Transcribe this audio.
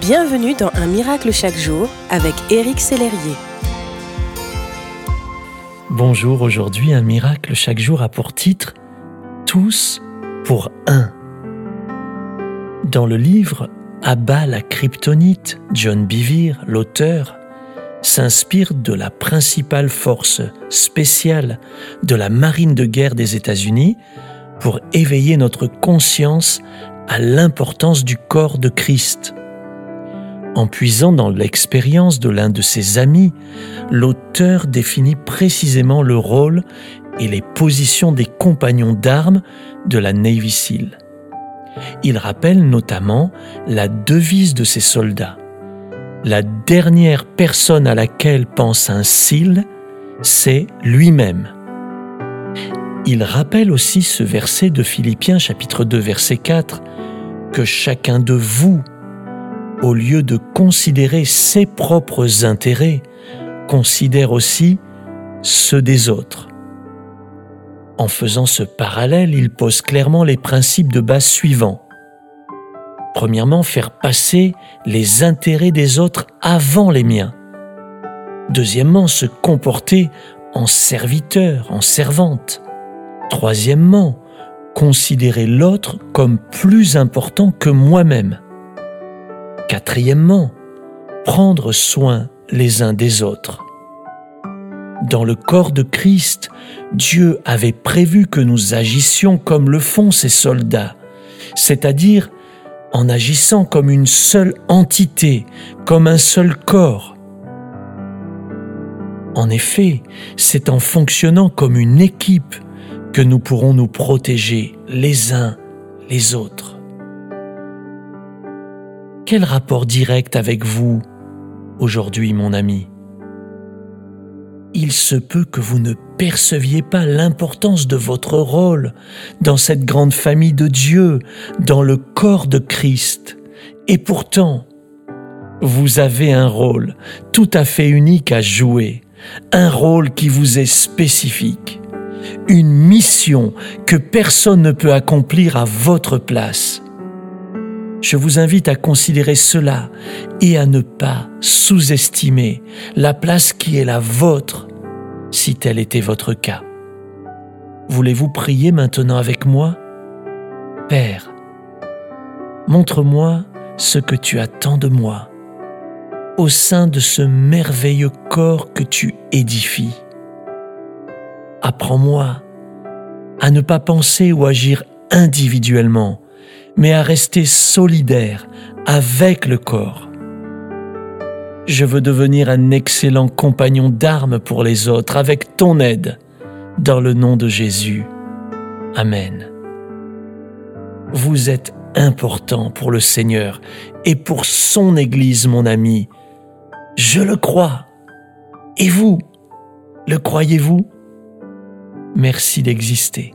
Bienvenue dans Un miracle chaque jour avec Éric Sellerier. Bonjour, aujourd'hui Un miracle chaque jour a pour titre Tous pour un. Dans le livre Abat la kryptonite, John Bevere, l'auteur, s'inspire de la principale force spéciale de la marine de guerre des États-Unis pour éveiller notre conscience à l'importance du corps de Christ. En puisant dans l'expérience de l'un de ses amis, l'auteur définit précisément le rôle et les positions des compagnons d'armes de la Navy SEAL. Il rappelle notamment la devise de ses soldats. La dernière personne à laquelle pense un SEAL, c'est lui-même. Il rappelle aussi ce verset de Philippiens chapitre 2 verset 4, que chacun de vous au lieu de considérer ses propres intérêts, considère aussi ceux des autres. En faisant ce parallèle, il pose clairement les principes de base suivants. Premièrement, faire passer les intérêts des autres avant les miens. Deuxièmement, se comporter en serviteur, en servante. Troisièmement, considérer l'autre comme plus important que moi-même. Quatrièmement, prendre soin les uns des autres. Dans le corps de Christ, Dieu avait prévu que nous agissions comme le font ses soldats, c'est-à-dire en agissant comme une seule entité, comme un seul corps. En effet, c'est en fonctionnant comme une équipe que nous pourrons nous protéger les uns les autres. Quel rapport direct avec vous aujourd'hui, mon ami? Il se peut que vous ne perceviez pas l'importance de votre rôle dans cette grande famille de Dieu, dans le corps de Christ. Et pourtant, vous avez un rôle tout à fait unique à jouer, un rôle qui vous est spécifique, une mission que personne ne peut accomplir à votre place. Je vous invite à considérer cela et à ne pas sous-estimer la place qui est la vôtre si tel était votre cas. Voulez-vous prier maintenant avec moi? Père, montre-moi ce que tu attends de moi au sein de ce merveilleux corps que tu édifies. Apprends-moi à ne pas penser ou agir individuellement, mais à rester solidaire avec le corps. Je veux devenir un excellent compagnon d'armes pour les autres avec ton aide, dans le nom de Jésus. Amen. Vous êtes important pour le Seigneur et pour son Église, mon ami. Je le crois. Et vous, le croyez-vous? Merci d'exister.